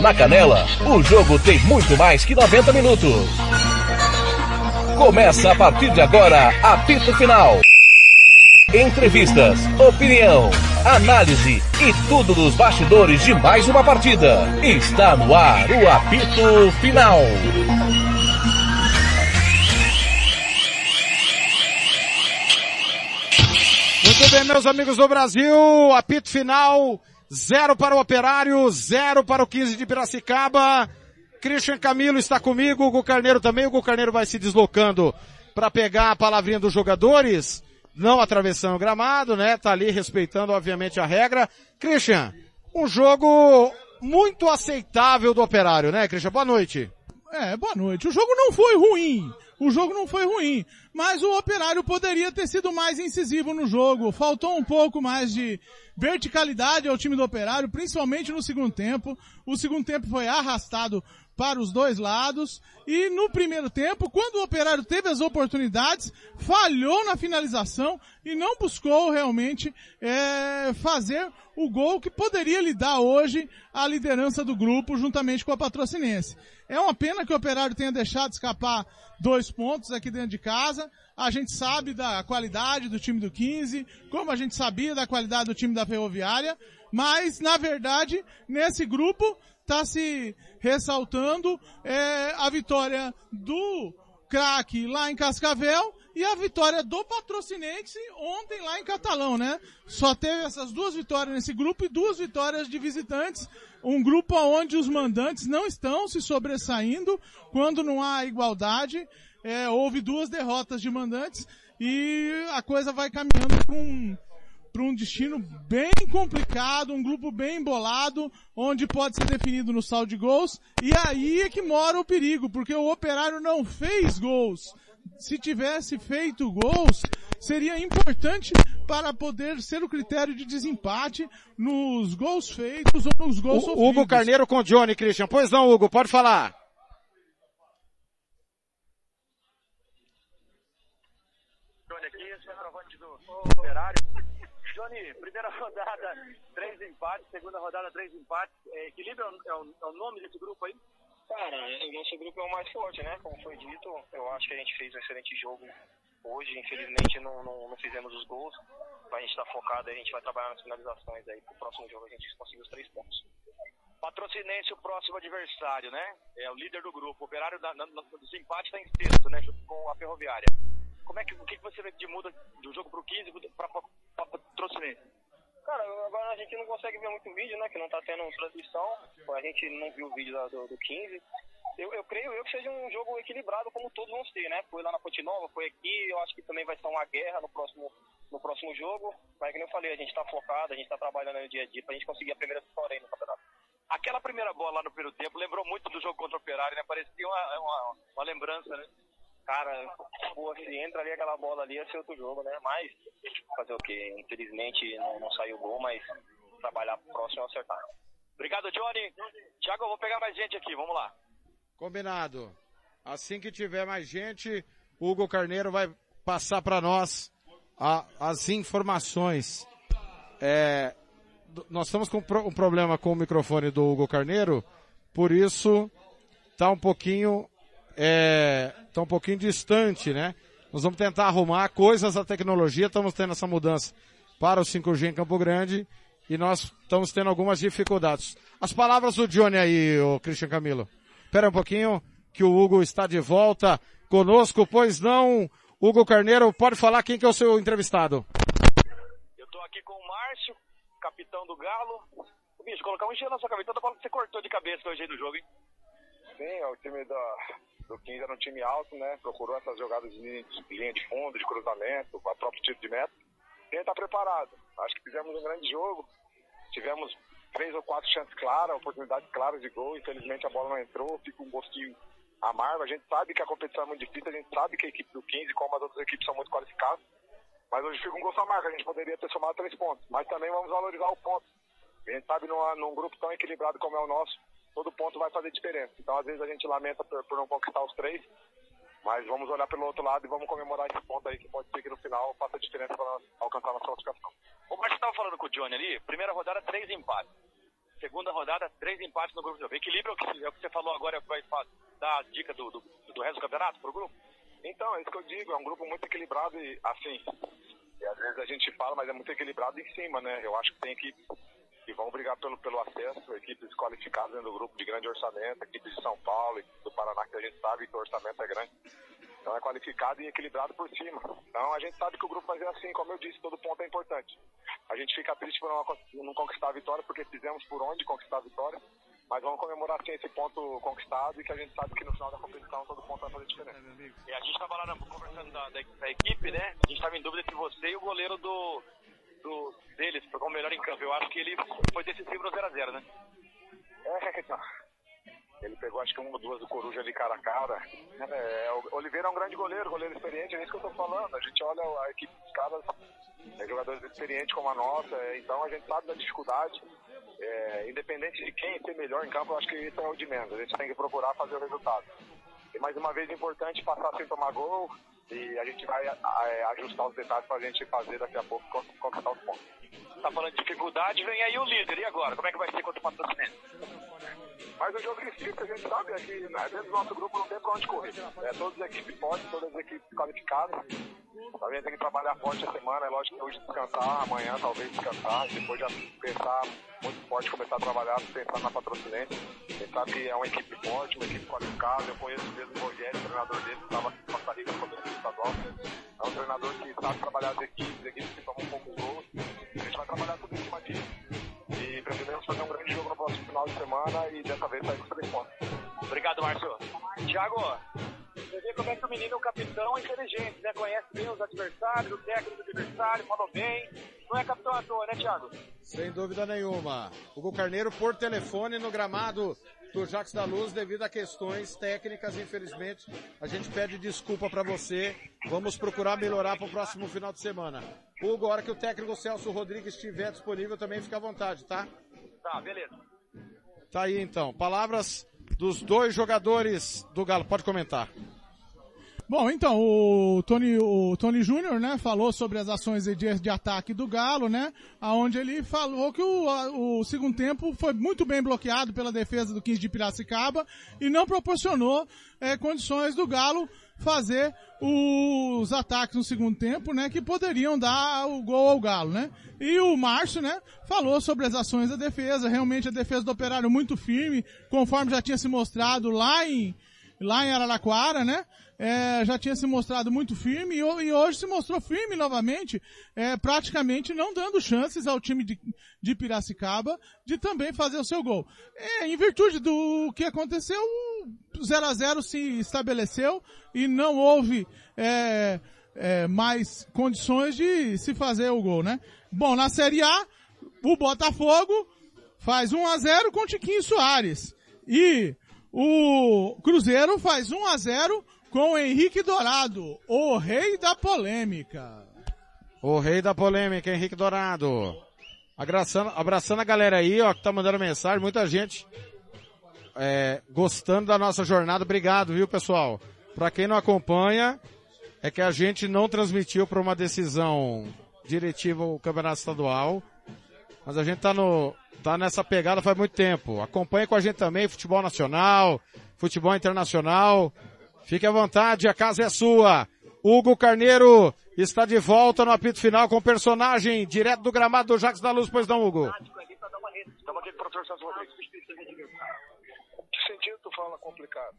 Na Canela, o jogo tem muito mais que 90 minutos. Começa a partir de agora, apito final. Entrevistas, opinião, análise e tudo dos bastidores de mais uma partida. Está no ar o apito final. Muito bem, meus amigos do Brasil, apito final, zero para o Operário, zero para o 15 de Piracicaba. Christian Camilo está comigo, Hugo Carneiro também, o Hugo Carneiro vai se deslocando para pegar a palavrinha dos jogadores, não atravessando o gramado, né? Tá ali respeitando, obviamente, a regra. Christian, um jogo muito aceitável do Operário, né, Christian? Boa noite. É, boa noite. O jogo não foi ruim. O jogo não foi ruim. Mas o Operário poderia ter sido mais incisivo no jogo. Faltou um pouco mais de verticalidade ao time do Operário, principalmente no segundo tempo. O segundo tempo foi arrastado para os dois lados. E no primeiro tempo, quando o Operário teve as oportunidades, falhou na finalização e não buscou realmente é, fazer o gol que poderia lhe dar hoje a liderança do grupo juntamente com a Patrocinense. É uma pena que o Operário tenha deixado escapar dois pontos aqui dentro de casa. A gente sabe da qualidade do time do 15, como a gente sabia da qualidade do time da Ferroviária, mas na verdade, nesse grupo está se ressaltando é, a vitória do craque lá em Cascavel e a vitória do Patrocinense ontem lá em Catalão, né? Só teve essas duas vitórias nesse grupo e duas vitórias de visitantes. Um grupo onde os mandantes não estão se sobressaindo quando não há igualdade. É, houve duas derrotas de mandantes e a coisa vai caminhando com para um destino bem complicado, um grupo bem embolado, onde pode ser definido no saldo de gols. E aí é que mora o perigo, porque o Operário não fez gols. Se tivesse feito gols, seria importante para poder ser o critério de desempate nos gols feitos ou nos gols o, sofridos. Hugo Carneiro com Johnny Christian. Pois não, Hugo, pode falar. Johnny aqui, centroavante do Operário. Johnny, primeira rodada, três empates, segunda rodada, três empates. É, equilíbrio é o, é o nome desse grupo aí? Cara, o nosso grupo é o mais forte, né? Como foi dito, eu acho que a gente fez um excelente jogo hoje. Infelizmente não, não, não fizemos os gols. A gente está focado, a gente vai trabalhar nas finalizações aí. Pro próximo jogo a gente conseguir os três pontos. Patrocinense, o próximo adversário, né? É o líder do grupo. O operário da, na, dos empates está em sexto, né? Junto com a Ferroviária. Como é que, o que você vê de muda do jogo pro 15 para Patrocinense? Cara, agora a gente não consegue ver muito vídeo, né? Que não tá tendo transmissão. A gente não viu o vídeo do, do 15. Eu, eu creio eu que seja um jogo equilibrado como todos vão ser, né? Foi lá na Ponte Nova, foi aqui. Eu acho que também vai ser uma guerra no próximo, no próximo jogo. Mas como eu falei, a gente tá focado, a gente tá trabalhando no dia a dia pra gente conseguir a primeira vitória aí no campeonato. Aquela primeira bola lá no primeiro tempo lembrou muito do jogo contra o Operário, né? Parecia uma, uma, uma lembrança, né? Cara, pô, se entra ali aquela bola ali, ia ser outro jogo, né? Mas fazer o quê? Infelizmente não, não saiu gol, mas trabalhar próximo e acertar. Obrigado, Johnny. Tiago, eu vou pegar mais gente aqui, vamos lá. Combinado. Assim que tiver mais gente, Hugo Carneiro vai passar para nós a, as informações. É, nós estamos com um problema com o microfone do Hugo Carneiro, por isso tá um pouquinho é, tá um pouquinho distante, né? Nós vamos tentar arrumar coisas da tecnologia, estamos tendo essa mudança para o 5G em Campo Grande e nós estamos tendo algumas dificuldades. As palavras do Johnny aí, o Christian Camilo. Espera um pouquinho, que o Hugo está de volta conosco, pois não, Hugo Carneiro, pode falar quem que é o seu entrevistado. Eu estou aqui com o Márcio, capitão do Galo. Bicho, colocar um gelo na sua cabeça, toda bola que você cortou de cabeça hoje aí no jogo, hein? Sim, é o time da, do 15 era um time alto, né? Procurou essas jogadas de linha de fundo, de cruzamento, a próprio tiro de meta. E a gente tá preparado. Acho que fizemos um grande jogo. Tivemos três ou quatro chances claras, oportunidades claras de gol. Infelizmente a bola não entrou, fica um gostinho amargo. A gente sabe que a competição é muito difícil, a gente sabe que a equipe do 15, como as outras equipes, são muito qualificadas. Mas hoje fica um gosto amargo, a gente poderia ter somado três pontos. Mas também vamos valorizar o ponto. A gente sabe numa, num grupo tão equilibrado como é o nosso, todo ponto vai fazer diferença. Então, às vezes, a gente lamenta por, por, não conquistar os três, mas vamos olhar pelo outro lado e vamos comemorar esse ponto aí que pode ser que no final faça diferença para alcançar a nossa classificação. O Márcio estava falando com o Johnny ali, primeira rodada, três empates. segunda rodada, três empates no grupo de novo. Equilíbrio é o que, é o que você falou agora, vai dar a dica do, do, do resto do campeonato pro grupo? Então, é isso que eu digo, é um grupo muito equilibrado e, assim, e às vezes a gente fala, mas é muito equilibrado em cima, né? Eu acho que tem equipes que vão brigar pelo, pelo acesso, equipes qualificadas dentro do grupo de grande orçamento, equipes de São Paulo, equipes do Paraná, que a gente sabe que o orçamento é grande. Então é qualificado e equilibrado por cima. Então a gente sabe que o grupo vai ser assim, como eu disse, todo ponto é importante. A gente fica triste por não, não conquistar a vitória, porque fizemos por onde conquistar a vitória. Mas vamos comemorar sim esse ponto conquistado e que a gente sabe que no final da competição todo ponto vai fazer diferença. E a gente estava lá conversando da, da, da, equipe, né? A gente estava em dúvida entre você e o goleiro do, do deles, para o melhor em campo. Eu acho que ele foi decisivo no 0x0, né? É, então. Ele pegou acho que uma ou duas do Coruja ali cara a cara. É, Oliveira é um grande goleiro, goleiro experiente, é isso que eu tô falando. A gente olha a equipe dos caras, é, jogadores experientes como a nossa, é, então a gente sabe da dificuldade. É, independente de quem ser melhor em campo, eu acho que isso é o de menos. A gente tem que procurar fazer o resultado. E mais uma vez importante passar sem tomar gol e a gente vai é, ajustar os detalhes para a gente fazer daqui a pouco conquistar os pontos. Tá falando de dificuldade, vem aí o líder. E agora? Como é que vai ser contra o Patrocinense? Mas o jogo difícil, a gente sabe é que né, dentro do nosso grupo não tem pra onde correr. É, todas as equipes fortes, todas as equipes qualificadas. Gente tem que trabalhar forte a semana, é lógico que hoje descansar, amanhã talvez descansar, depois já pensar muito forte, começar a trabalhar, pensar na patrocinante. Sabe que é uma equipe forte, uma equipe qualificada. Eu conheço mesmo o Rogério, treinador dele, que estava em Costa Rica quando ele estadual. É um treinador que sabe trabalhar as equipes, equipes que tomam um pouco gol. A gente vai trabalhar tudo em cima disso. E pretendemos fazer um grande jogo no próximo final de semana e dessa vez sair com três pontos. Obrigado, Márcio. Thiago, você vê como é que o menino é um capitão inteligente, né? Conhece bem os adversários, o técnico do adversário, falou bem. Não é capitão à toa, né, Thiago? Sem dúvida nenhuma. Hugo Carneiro por telefone no gramado do Jacques da Luz devido a questões técnicas, infelizmente. A gente pede desculpa para você. Vamos procurar melhorar para o próximo final de semana. Hugo, a hora que o técnico Celso Rodrigues estiver disponível, também fica à vontade, tá? Tá, beleza. Tá aí então. Palavras dos dois jogadores do Galo. Pode comentar. Bom, então, o Tony, o Tony Júnior, né, falou sobre as ações de, de ataque do Galo, né, aonde ele falou que o, o segundo tempo foi muito bem bloqueado pela defesa do 15 de Piracicaba e não proporcionou é, condições do Galo fazer os ataques no segundo tempo, né, que poderiam dar o gol ao Galo, né. E o Márcio, né, falou sobre as ações da defesa, realmente a defesa do Operário muito firme, conforme já tinha se mostrado lá em, lá em Araraquara, né, é, já tinha se mostrado muito firme e, e hoje se mostrou firme novamente, é, praticamente não dando chances ao time de, de Piracicaba de também fazer o seu gol. É, em virtude do que aconteceu, o 0 a 0 se estabeleceu e não houve é, é, mais condições de se fazer o gol, né? Bom, na Série A, o Botafogo faz 1 a 0 com Tiquinho Soares. E o Cruzeiro faz 1 a 0 com Henrique Dourado, o rei da polêmica. O rei da polêmica, Henrique Dourado. Abraçando, abraçando a galera aí, ó, que tá mandando mensagem, muita gente é, gostando da nossa jornada. Obrigado, viu, pessoal? Para quem não acompanha, é que a gente não transmitiu por uma decisão diretiva o Campeonato Estadual, mas a gente tá no, tá nessa pegada faz muito tempo. Acompanhe com a gente também futebol nacional, futebol internacional. Fique à vontade, a casa é sua. Hugo Carneiro está de volta no apito final com o personagem direto do gramado do Jacques da Luz, pois não, Hugo? Estamos aqui com o professor Santos Rodrigues. Que sentido tu fala complicado?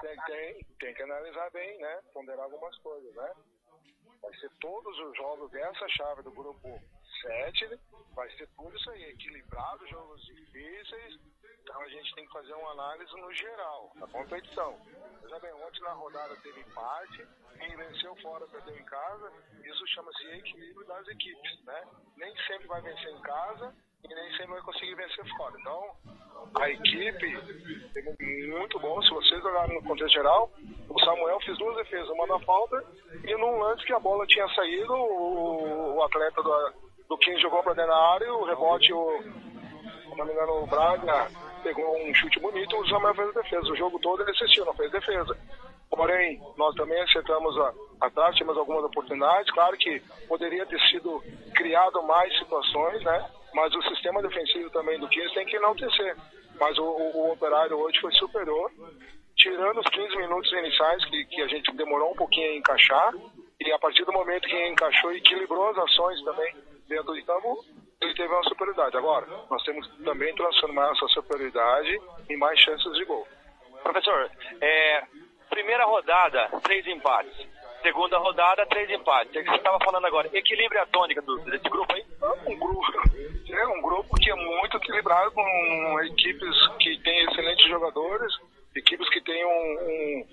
Tem, tem, tem que analisar bem, né? Ponderar algumas coisas, né? Vai ser todos os jogos dessa chave do grupo 7, vai ser tudo isso aí, equilibrado, jogos difíceis, então a gente tem que fazer uma análise no geral, da competição. Veja bem, ontem na rodada teve empate, quem venceu fora perdeu em casa, isso chama-se equilíbrio das equipes, né? Nem sempre vai vencer em casa e nem sempre vai conseguir vencer fora. Então, a equipe teve muito bom, se vocês olharem no contexto geral, o Samuel fez duas defesas, uma na falta e num lance que a bola tinha saído, o, o atleta do, do 15 jogou para dentro da área, o rebote, o, se não o Braga pegou um chute bonito o Samuel fez a defesa. O jogo todo ele assistiu, não fez defesa. Porém, nós também acertamos atrás, tínhamos algumas oportunidades. Claro que poderia ter sido criado mais situações, né? mas o sistema defensivo também do 15 tem que enaltecer. Mas o, o, o Operário hoje foi superior, tirando os 15 minutos iniciais que, que a gente demorou um pouquinho a encaixar, e a partir do momento que encaixou equilibrou as ações também dentro de campo, ele teve uma superioridade. Agora, nós temos que também transformar essa superioridade em mais chances de gol. Professor, é, primeira rodada, três empates. Segunda rodada, três empates. É o que você estava falando agora. Equilíbrio a tônica do, desse grupo aí? Um grupo, é um grupo que é muito equilibrado, com equipes que têm excelentes jogadores, equipes que têm um, um,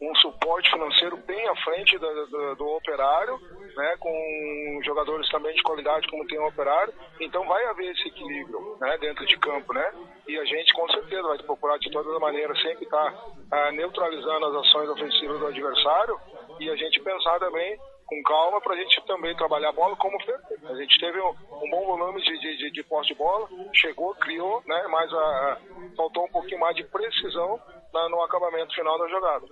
um suporte financeiro bem à frente do, do, do, operário, né, com jogadores também de qualidade como tem o operário. Então vai haver esse equilíbrio né, dentro de campo, né? E a gente com certeza vai procurar de todas as maneiras sempre estar tá, ah, neutralizando as ações ofensivas do adversário e a gente pensar também com calma para a gente também trabalhar a bola como fez. A gente teve um, um bom volume de, de, de, posse de bola, chegou, criou, né? Mas a, a, faltou um pouquinho mais de precisão na, no acabamento final da jogada.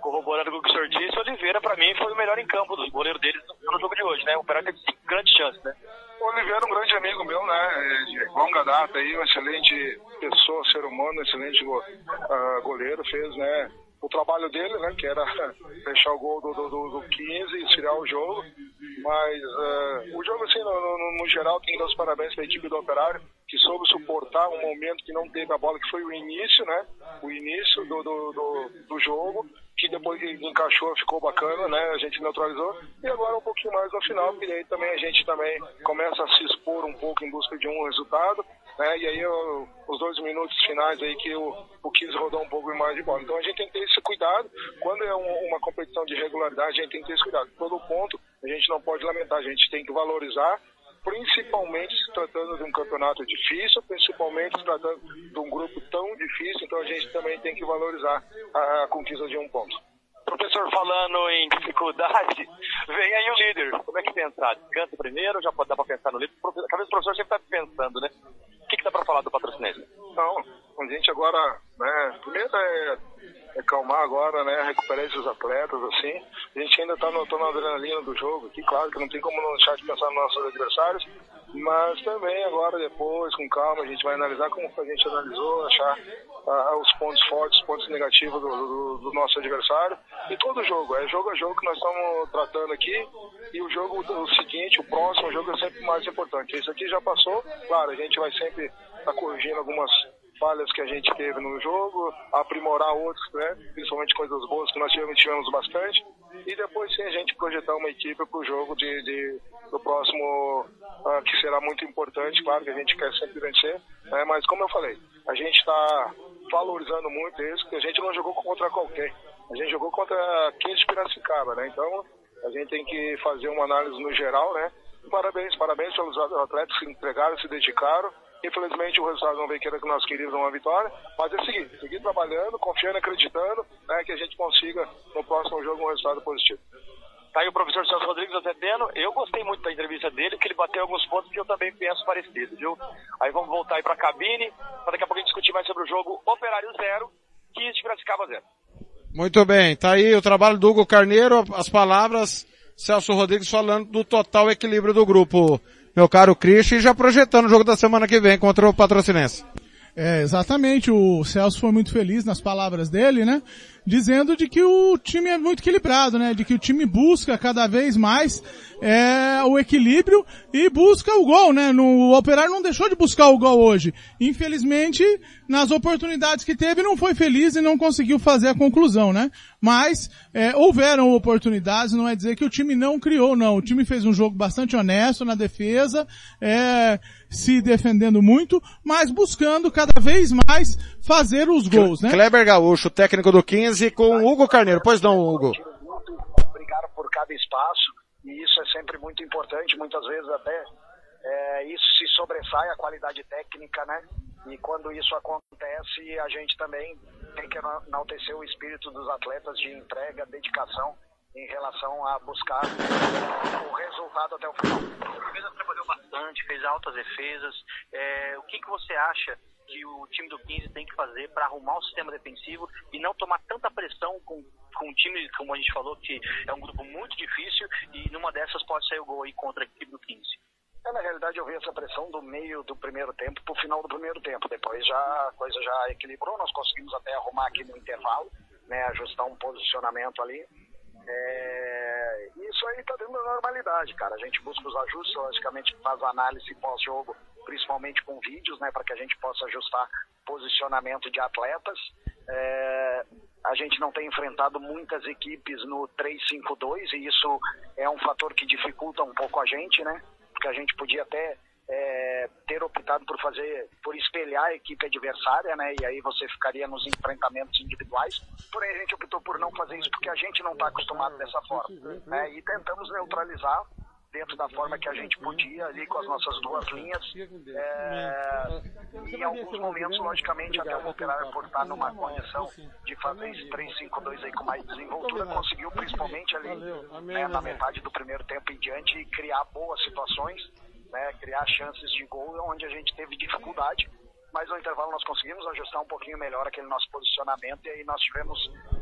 Corroborando com o que o senhor disse, o Oliveira para mim foi o melhor em campo do goleiro deles no, jogo de hoje, né? O Operário teve grandes chances, né? O Oliveira é um grande amigo meu, né? De longa data aí, uma excelente pessoa, ser humano, excelente uh, goleiro, fez, né? o trabalho dele, né, que era fechar o gol do, do, do 15 e esfriar o jogo. Mas uh, o jogo, assim, no, no, no, geral, tem que dar os parabéns para a equipe do Operário, que soube suportar um momento que não teve a bola, que foi o início, né? O início do, do, do, do jogo, que depois que encaixou ficou bacana, né? A gente neutralizou. E agora um pouquinho mais no final, porque aí também a gente também começa a se expor um pouco em busca de um resultado né? E aí eu, os dois minutos finais aí que o, 15 rodou um pouco mais de bola. Então a gente tem que ter esse cuidado. Quando é um, uma competição de regularidade, a gente tem que ter esse cuidado. Todo ponto a gente não pode lamentar, a gente tem que valorizar principalmente se tratando de um campeonato difícil, principalmente se tratando de um grupo tão difícil, então a gente também tem que valorizar a, a conquista de um ponto. Professor, falando em dificuldade, vem aí o líder. Como é que pensar? Descansa primeiro, já pode dar para pensar no líder? A cabeça do professor sempre está pensando, né? Que, que dá para falar do patrocinense? Não, a gente agora, né, primeiro é, é calmar agora, né, recuperar esses atletas, assim. A gente ainda está no, na adrenalina do jogo aqui, claro que não tem como não deixar de pensar nos nossos adversários, mas também agora, depois, com calma, a gente vai analisar como a gente analisou, achar ah, os pontos fortes, os pontos negativos do, do, do, nosso adversário. E todo jogo, é jogo a jogo que nós estamos tratando aqui. E o jogo o seguinte, o próximo jogo é sempre mais importante. Esse aqui já passou, claro, a gente vai sempre estar tá corrigindo algumas falhas que a gente teve no jogo, aprimorar outros, né? principalmente coisas boas que nós tivemos, tivemos bastante. E depois sim a gente projetar uma equipe para o jogo de, de, do próximo, uh, que será muito importante, claro que a gente quer sempre vencer. Né? Mas como eu falei, a gente está valorizando muito isso, porque a gente não jogou contra qualquer. A gente jogou contra 15 de Piracicaba, né? Então a gente tem que fazer uma análise no geral, né? Parabéns, parabéns pelos atletas que entregaram, se dedicaram. Infelizmente o resultado não veio que era que nós queríamos uma vitória, mas é seguir, seguir trabalhando, confiando, acreditando, né, que a gente consiga no próximo jogo um resultado positivo. Tá aí o professor Celso Rodrigues atendendo. Eu gostei muito da entrevista dele, que ele bateu alguns pontos que eu também penso parecido, viu? Aí vamos voltar aí pra cabine, para daqui a pouco a discutir mais sobre o jogo Operário 0, 15 de Piracicaba 0. Muito bem, tá aí o trabalho do Hugo Carneiro, as palavras Celso Rodrigues falando do total equilíbrio do grupo, meu caro Christian, e já projetando o jogo da semana que vem contra o Patrocinense. É, exatamente, o Celso foi muito feliz nas palavras dele, né? Dizendo de que o time é muito equilibrado, né? De que o time busca cada vez mais é, o equilíbrio e busca o gol, né? No, o Operário não deixou de buscar o gol hoje. Infelizmente, nas oportunidades que teve, não foi feliz e não conseguiu fazer a conclusão, né? Mas é, houveram oportunidades, não é dizer que o time não criou, não. O time fez um jogo bastante honesto na defesa, é, se defendendo muito, mas buscando cada vez mais fazer os gols, né? Kleber Gaúcho, técnico do 15, com Hugo Carneiro. Pois não, Hugo. Obrigado por cada espaço e isso é sempre muito importante, muitas vezes até é, isso se sobressai a qualidade técnica, né? E quando isso acontece, a gente também tem que enaltecer o espírito dos atletas de entrega, dedicação em relação a buscar o resultado até o final. A defesa trabalhou bastante, fez altas defesas. É, o que, que você acha que o time do 15 tem que fazer para arrumar o sistema defensivo e não tomar tanta pressão com, com um time, como a gente falou, que é um grupo muito difícil e numa dessas pode sair o gol aí contra a equipe do 15. É, na realidade, eu vi essa pressão do meio do primeiro tempo para o final do primeiro tempo. Depois já a coisa já equilibrou, nós conseguimos até arrumar aqui no intervalo, né, ajustar um posicionamento ali. É, isso aí está dentro da normalidade, cara. A gente busca os ajustes, logicamente faz análise pós-jogo, principalmente com vídeos, né, para que a gente possa ajustar posicionamento de atletas. É, a gente não tem enfrentado muitas equipes no 3-5-2 e isso é um fator que dificulta um pouco a gente, né? Porque a gente podia até é, ter optado por fazer, por espelhar a equipe adversária, né? E aí você ficaria nos enfrentamentos individuais. Porém, a gente optou por não fazer isso porque a gente não está acostumado dessa forma, né? E tentamos neutralizar dentro da forma que a gente podia ali com as nossas duas linhas. É, e em alguns momentos, logicamente, até o operário por estar numa condição de fazer esse 3-5-2 aí com mais desenvoltura, conseguiu principalmente ali né, na metade do primeiro tempo em diante criar boas situações, né, criar chances de gol onde a gente teve dificuldade. Mas no intervalo nós conseguimos ajustar um pouquinho melhor aquele nosso posicionamento e aí nós tivemos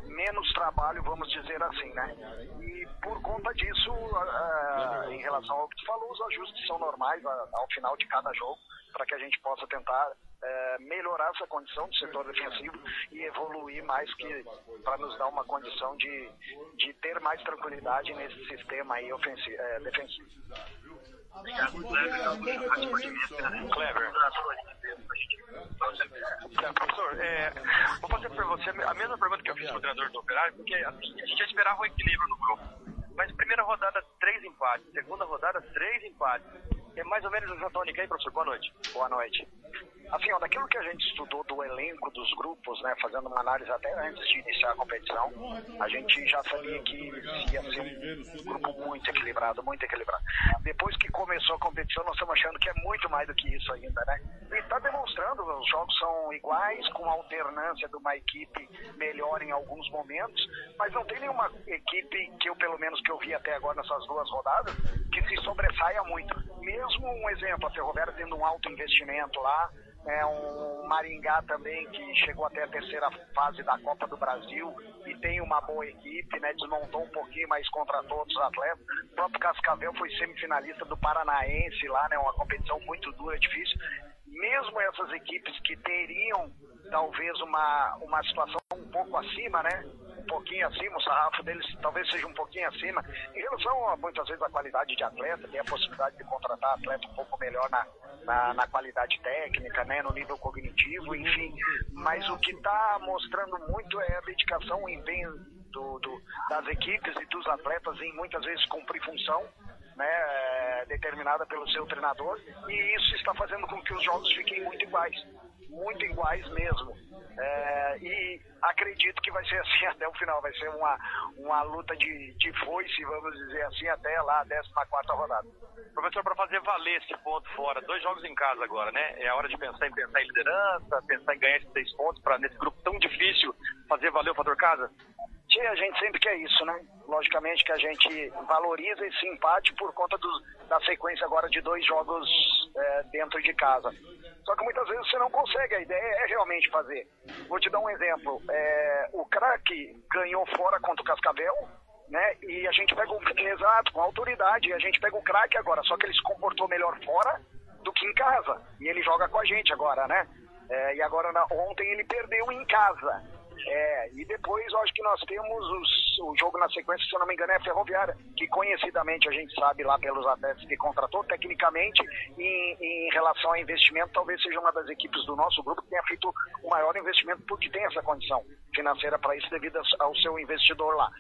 menos trabalho, vamos dizer assim, né? E por conta disso, uh, em relação ao que tu falou, os ajustes são normais uh, ao final de cada jogo, para que a gente possa tentar uh, melhorar essa condição do setor defensivo e evoluir mais que para nos dar uma condição de, de ter mais tranquilidade nesse sistema aí ofensivo, defensivo. Clever. Professor, é, vou fazer para você a mesma pergunta que eu fiz para o treinador do Operário, porque assim, a gente já esperava um equilíbrio no grupo. Mas primeira rodada, três empates. Segunda rodada, três empates. É mais ou menos essa tônica aí, professor. Boa noite. Boa noite. Assim, ó, daquilo que a gente estudou do elenco dos grupos, né, fazendo uma análise até antes de iniciar a competição, a gente já sabia que ia ser um grupo muito equilibrado, muito equilibrado. Depois que começou a competição, nós estamos achando que é muito mais do que isso ainda, né? Está demonstrando, os jogos são iguais, com alternância de uma equipe melhor em alguns momentos, mas não tem nenhuma equipe que eu, pelo menos, que eu vi até agora nessas duas rodadas, que se sobressaia muito. Mesmo um exemplo, a Ferroviária tendo um alto investimento lá, é um Maringá também que chegou até a terceira fase da Copa do Brasil e tem uma boa equipe, né? Desmontou um pouquinho, mas contratou outros atletas. O próprio Cascavel foi semifinalista do Paranaense lá, né? Uma competição muito dura, difícil. Mesmo essas equipes que teriam talvez uma, uma situação um pouco acima, né? Um pouquinho acima, o sarrafo deles talvez seja um pouquinho acima. Em relação a muitas vezes a qualidade de atleta, tem a possibilidade de contratar atleta um pouco melhor na, na, na qualidade técnica, né? No nível cognitivo, enfim. Mas o que está mostrando muito é a dedicação, o empenho do, do, das equipes e dos atletas em muitas vezes cumprir função. Né, determinada pelo seu treinador e isso está fazendo com que os jogos fiquem muito iguais muito iguais mesmo. É, e acredito que vai ser assim até o final, vai ser uma, uma luta de, de foice, vamos dizer assim, até lá a 14 rodada. Professor, para fazer valer esse ponto fora, dois jogos em casa agora, né? É a hora de pensar em pensar em liderança, pensar em ganhar esses seis pontos para nesse grupo tão difícil fazer valer o fator casa? Sim, a gente sempre quer isso, né? Logicamente que a gente valoriza esse empate por conta do, da sequência agora de dois jogos é, dentro de casa. Só que muitas vezes você não consegue, a ideia é realmente fazer. Vou te dar um exemplo. É, o craque ganhou fora contra o Cascavel, né? E a gente pega o exato, com autoridade, e a gente pega o craque agora, só que ele se comportou melhor fora do que em casa. E ele joga com a gente agora, né? É, e agora na, ontem ele perdeu em casa. É, e depois eu acho que nós temos os, o jogo na sequência, se eu não me engano, é a Ferroviária, que conhecidamente a gente sabe lá pelos atletas que contratou, tecnicamente, em, em relação a investimento, talvez seja uma das equipes do nosso grupo que tenha feito o maior investimento porque tem essa condição financeira para isso devido ao seu investidor lá.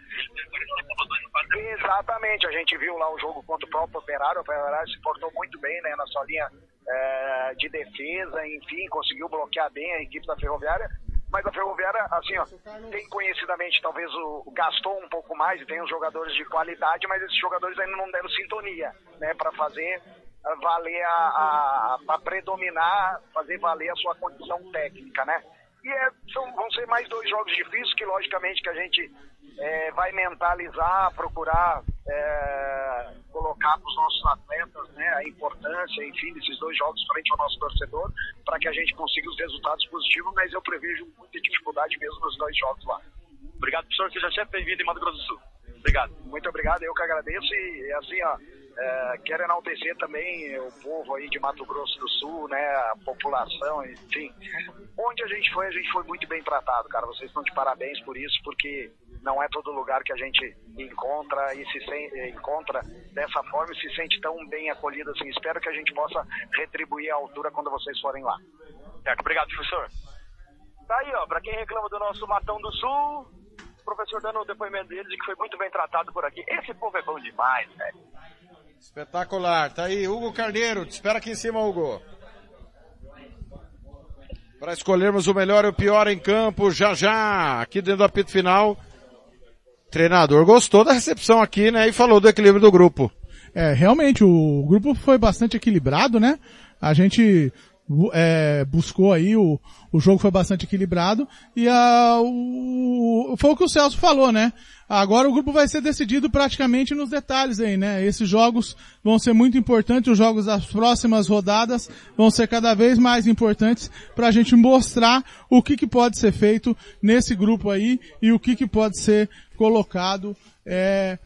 Exatamente, a gente viu lá o jogo contra o próprio Operário, o Operário se portou muito bem né, na sua linha é, de defesa, enfim, conseguiu bloquear bem a equipe da Ferroviária mas a Ferroviária, assim, ó, tem conhecidamente, talvez o, gastou um pouco mais e tem os jogadores de qualidade, mas esses jogadores ainda não deram sintonia, né, para fazer eh, valer a, a, a predominar, fazer valer a sua condição técnica, né? E é, são, vão ser mais dois jogos difíceis que, logicamente, que a gente é, vai mentalizar, procurar é, colocar para os nossos atletas né, a importância, enfim, desses dois jogos frente ao nosso torcedor, para que a gente consiga os resultados positivos, mas eu prevejo muita dificuldade mesmo nos dois jogos lá. Obrigado, professor. Seja sempre bem-vindo em Mato Grosso do Sul. Obrigado. Muito obrigado, eu que agradeço e assim, ó, é, quero enaltecer também o povo aí de Mato Grosso do Sul, né, a população, enfim. Onde a gente foi, a gente foi muito bem tratado, cara. Vocês estão de parabéns por isso, porque não é todo lugar que a gente encontra e se sen- encontra dessa forma e se sente tão bem acolhido assim. Espero que a gente possa retribuir à altura quando vocês forem lá. Certo, obrigado, professor. Tá aí, ó, pra quem reclama do nosso Matão do Sul, o professor dando o depoimento dele de que foi muito bem tratado por aqui. Esse povo é bom demais, velho. Espetacular. Tá aí, Hugo Carneiro. Te espera aqui em cima, Hugo. Para escolhermos o melhor e o pior em campo, já já, aqui dentro do apito final. Treinador gostou da recepção aqui, né? E falou do equilíbrio do grupo. É, realmente, o grupo foi bastante equilibrado, né? A gente é, buscou aí, o, o jogo foi bastante equilibrado e a, o, foi o que o Celso falou, né? Agora o grupo vai ser decidido praticamente nos detalhes aí, né? Esses jogos vão ser muito importantes, os jogos das próximas rodadas vão ser cada vez mais importantes para a gente mostrar o que, que pode ser feito nesse grupo aí e o que, que pode ser colocado é,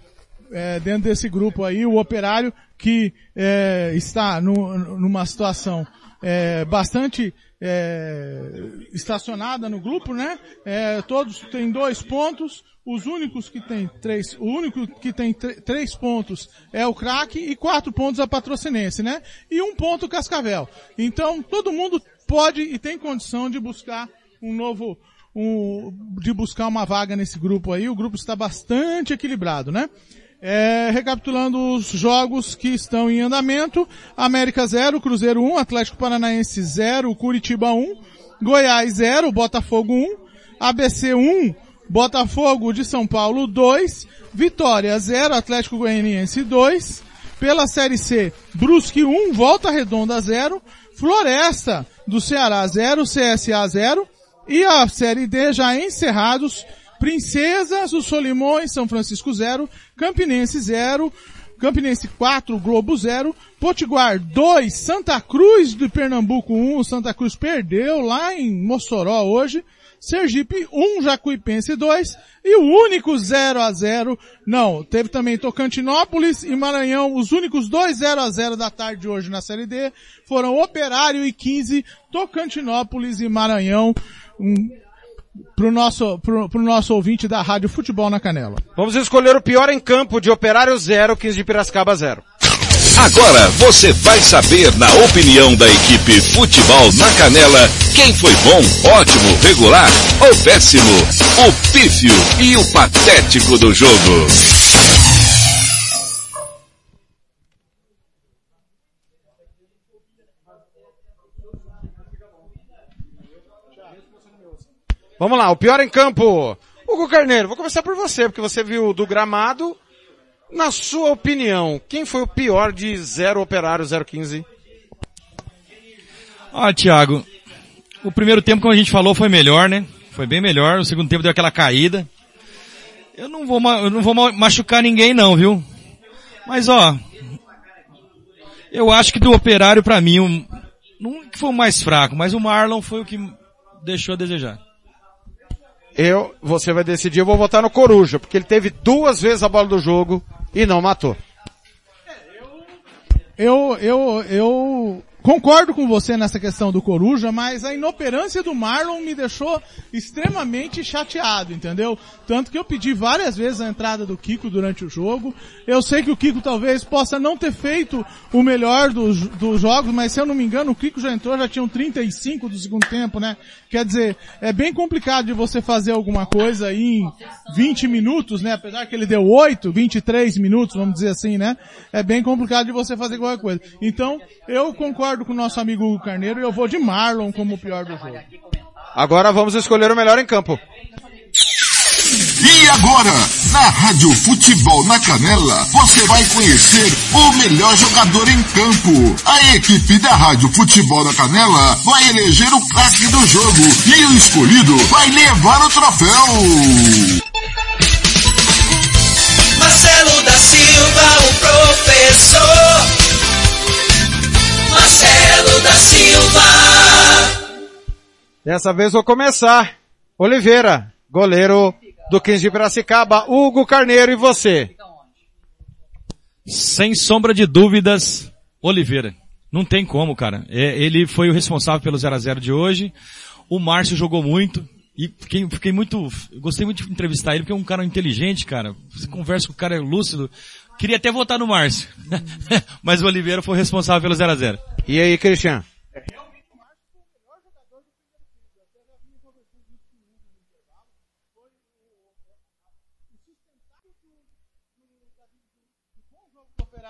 é, dentro desse grupo aí, o operário que é, está no- numa situação é, bastante é, estacionada no grupo, né? É, todos têm dois pontos. Os únicos que tem três, o único que tem tr- três pontos é o craque e quatro pontos a patrocinense, né? E um ponto o Cascavel. Então todo mundo pode e tem condição de buscar um novo, um, de buscar uma vaga nesse grupo aí. O grupo está bastante equilibrado, né? É, recapitulando os jogos que estão em andamento, América 0, Cruzeiro 1, Atlético Paranaense 0, Curitiba 1, Goiás 0, Botafogo 1, ABC 1, Botafogo de São Paulo 2, Vitória 0, Atlético Goianiense 2, pela Série C, Brusque 1, Volta Redonda 0, Floresta do Ceará 0, CSA 0, e a Série D já encerrados, Princesas, o Solimões, São Francisco 0, Campinense 0, Campinense 4, Globo 0, Potiguar 2, Santa Cruz de Pernambuco 1, o Santa Cruz perdeu lá em Mossoró hoje, Sergipe 1, Jacuipense 2, e o único 0 a 0 não, teve também Tocantinópolis e Maranhão, os únicos dois 0 a 0 da tarde de hoje na Série D, foram Operário e 15, Tocantinópolis e Maranhão, um, pro nosso, pro, pro nosso ouvinte da Rádio Futebol na Canela. Vamos escolher o pior em campo de Operário 0, 15 de Piracicaba 0. Agora você vai saber, na opinião da equipe Futebol na Canela, quem foi bom, ótimo, regular ou péssimo, o pífio e o patético do jogo. Vamos lá, o pior em campo. Hugo Carneiro, vou começar por você, porque você viu do gramado. Na sua opinião, quem foi o pior de 0 Operário 015? Ah, Thiago, o primeiro tempo, como a gente falou, foi melhor, né? Foi bem melhor. O segundo tempo deu aquela caída. Eu não vou, eu não vou ma- machucar ninguém não, viu? Mas ó, eu acho que do Operário pra mim, um, não que foi o mais fraco, mas o Marlon foi o que deixou a desejar. Eu, você vai decidir, eu vou votar no Coruja, porque ele teve duas vezes a bola do jogo e não matou. Eu, eu, eu concordo com você nessa questão do Coruja, mas a inoperância do Marlon me deixou extremamente chateado, entendeu? Tanto que eu pedi várias vezes a entrada do Kiko durante o jogo. Eu sei que o Kiko talvez possa não ter feito o melhor dos, dos jogos, mas se eu não me engano, o Kiko já entrou, já tinham 35 do segundo tempo, né? Quer dizer, é bem complicado de você fazer alguma coisa em 20 minutos, né? Apesar que ele deu 8, 23 minutos, vamos dizer assim, né? É bem complicado de você fazer qualquer coisa. Então, eu concordo com o nosso amigo Hugo Carneiro e eu vou de Marlon como o pior do jogo. Agora vamos escolher o melhor em campo. E agora, na Rádio Futebol na Canela, você vai conhecer o melhor jogador em campo. A equipe da Rádio Futebol na Canela vai eleger o craque do jogo e o escolhido vai levar o troféu. Marcelo da Silva, o professor. Marcelo da Silva. Dessa vez vou começar. Oliveira, goleiro do 15 de Piracicaba, Hugo Carneiro e você. Sem sombra de dúvidas, Oliveira. Não tem como, cara. É, ele foi o responsável pelo 0 a 0 de hoje. O Márcio jogou muito. E fiquei, fiquei muito, gostei muito de entrevistar ele, porque é um cara inteligente, cara. Você conversa com o cara é lúcido. Queria até votar no Márcio. Mas o Oliveira foi o responsável pelo 0 a 0 E aí, Cristian?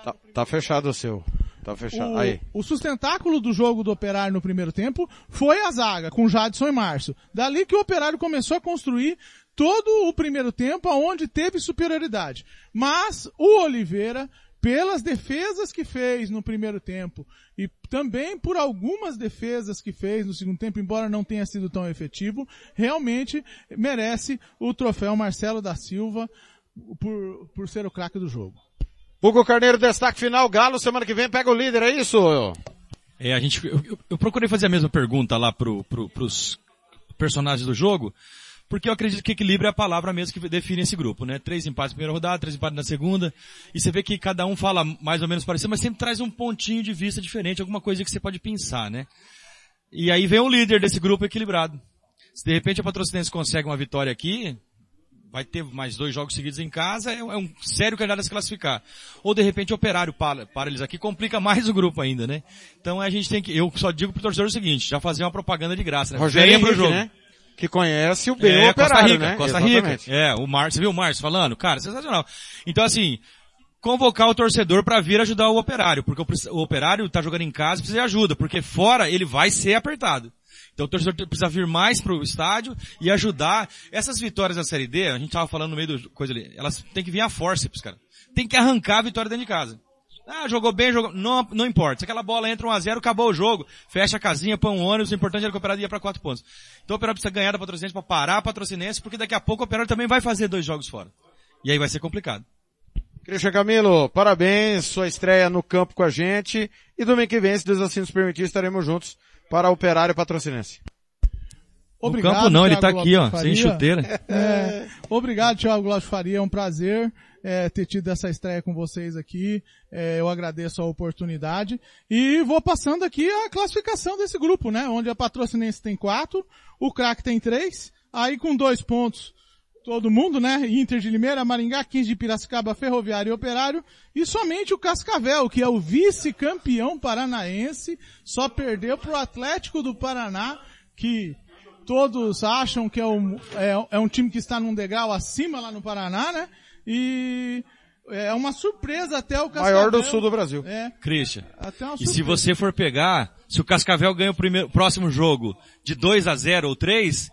Tá, tá fechado o seu. Tá fechado. O, Aí. o sustentáculo do jogo do Operário no primeiro tempo foi a zaga, com Jadson e Márcio. Dali que o Operário começou a construir todo o primeiro tempo aonde teve superioridade. Mas o Oliveira, pelas defesas que fez no primeiro tempo e também por algumas defesas que fez no segundo tempo, embora não tenha sido tão efetivo, realmente merece o troféu Marcelo da Silva por, por ser o craque do jogo. Hugo Carneiro, destaque final, Galo, semana que vem pega o líder, é isso? É, a gente, eu, eu- procurei fazer a mesma pergunta lá pro, pro, pros personagens do jogo, porque eu acredito que equilíbrio é a palavra mesmo que define esse grupo, né? Três empates na primeira rodada, três empates na segunda, e você vê que cada um fala mais ou menos parecido, mas sempre traz um pontinho de vista diferente, alguma coisa que você pode pensar, né? E aí vem o líder desse grupo equilibrado. Se de repente a Patrocinense consegue uma vitória aqui, vai ter mais dois jogos seguidos em casa, é, é um sério candidato a se classificar. Ou de repente o operário para, para eles aqui, complica mais o grupo ainda, né? Então a gente tem que, eu só digo pro torcedor o seguinte, já fazer uma propaganda de graça, né? Rogério Venha pro Henrique, jogo. né? Que conhece o bem É, o operário, Costa Rica, né? Costa Exatamente. Rica. É, o Márcio, você viu o Márcio falando? Cara, sensacional. Então assim, convocar o torcedor para vir ajudar o operário, porque o, o operário tá jogando em casa precisa de ajuda, porque fora ele vai ser apertado. Então o torcedor precisa vir mais pro estádio e ajudar. Essas vitórias da Série D, a gente tava falando no meio do coisa ali, elas têm que vir a forceps, cara. Tem que arrancar a vitória dentro de casa. Ah, jogou bem, jogou, não, não importa. Se aquela bola entra 1x0, acabou o jogo, fecha a casinha, põe um ônibus, o importante era que o Operário ia para 4 pontos. Então o Operário precisa ganhar da Patrocinense para parar a Patrocinense, porque daqui a pouco o Operário também vai fazer dois jogos fora. E aí vai ser complicado. Cristian Camilo, parabéns, sua estreia no campo com a gente. E domingo que vem, se Deus assim nos permitir, estaremos juntos para Operário Patrocinense. No campo não, ele tá Thiago aqui, ó, sem chuteira. É, obrigado, Thiago Lopes Faria. É um prazer é, ter tido essa estreia com vocês aqui. É, eu agradeço a oportunidade. E vou passando aqui a classificação desse grupo, né? Onde a Patrocinense tem quatro, o Crack tem três, aí com dois pontos todo mundo, né? Inter de Limeira, Maringá, 15 de Piracicaba, Ferroviário e Operário. E somente o Cascavel, que é o vice-campeão paranaense, só perdeu pro Atlético do Paraná, que todos acham que é um, é, é um time que está num degrau acima lá no Paraná, né? E é uma surpresa até o Cascavel. Maior do sul do Brasil. É. Christian. Até uma E se você for pegar, se o Cascavel ganha o primeiro, próximo jogo de 2 a 0 ou 3,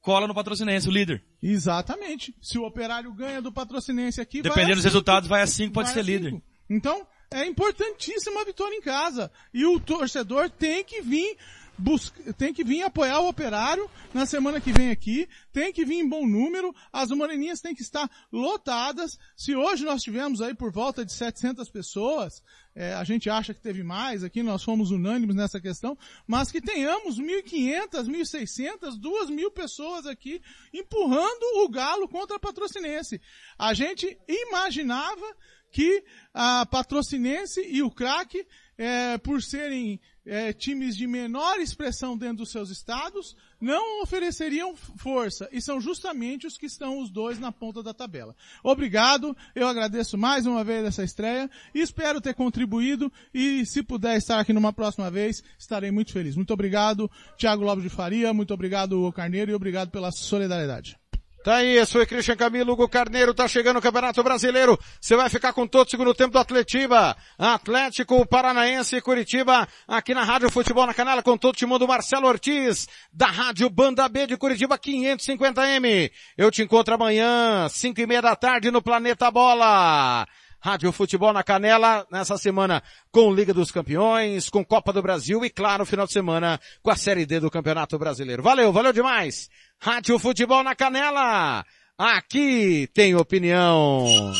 cola no Patrocinense, o líder. Exatamente. Se o Operário ganha do Patrocinense aqui, vai Dependendo a dos cinco. resultados, vai a 5, pode Vai ser líder. Então, é importantíssima a vitória em casa. E o torcedor tem que vir busca, tem que vir apoiar o operário na semana que vem aqui, tem que vir em bom número, as moreninhas têm que estar lotadas. Se hoje nós tivemos aí por volta de 700 pessoas, é, a gente acha que teve mais aqui, nós fomos unânimes nessa questão, mas que tenhamos 1.500, 1.600, 2.000 pessoas aqui empurrando o Galo contra a Patrocinense. A gente imaginava que a Patrocinense e o Crack, é, por serem é, times de menor expressão dentro dos seus estados, não ofereceriam força. E são justamente os que estão os dois na ponta da tabela. Obrigado, eu agradeço mais uma vez essa estreia e espero ter contribuído e se puder estar aqui numa próxima vez, estarei muito feliz. Muito obrigado, Thiago Lopes de Faria, muito obrigado, Carneiro, e obrigado pela solidariedade. Tá esse foi Christian Camilo, Hugo Carneiro, tá chegando o Campeonato Brasileiro. Você vai ficar com todo o segundo tempo do Atletiba. Atlético Paranaense Curitiba, aqui na Rádio Futebol na Canela, com todo o timão do Marcelo Ortiz, da Rádio Banda B de Curitiba 550M. Eu te encontro amanhã, 5 e meia da tarde, no Planeta Bola. Rádio Futebol na Canela, nessa semana com Liga dos Campeões, com Copa do Brasil e, claro, final de semana com a Série D do Campeonato Brasileiro. Valeu, valeu demais! Rádio Futebol na Canela! Aqui tem opinião!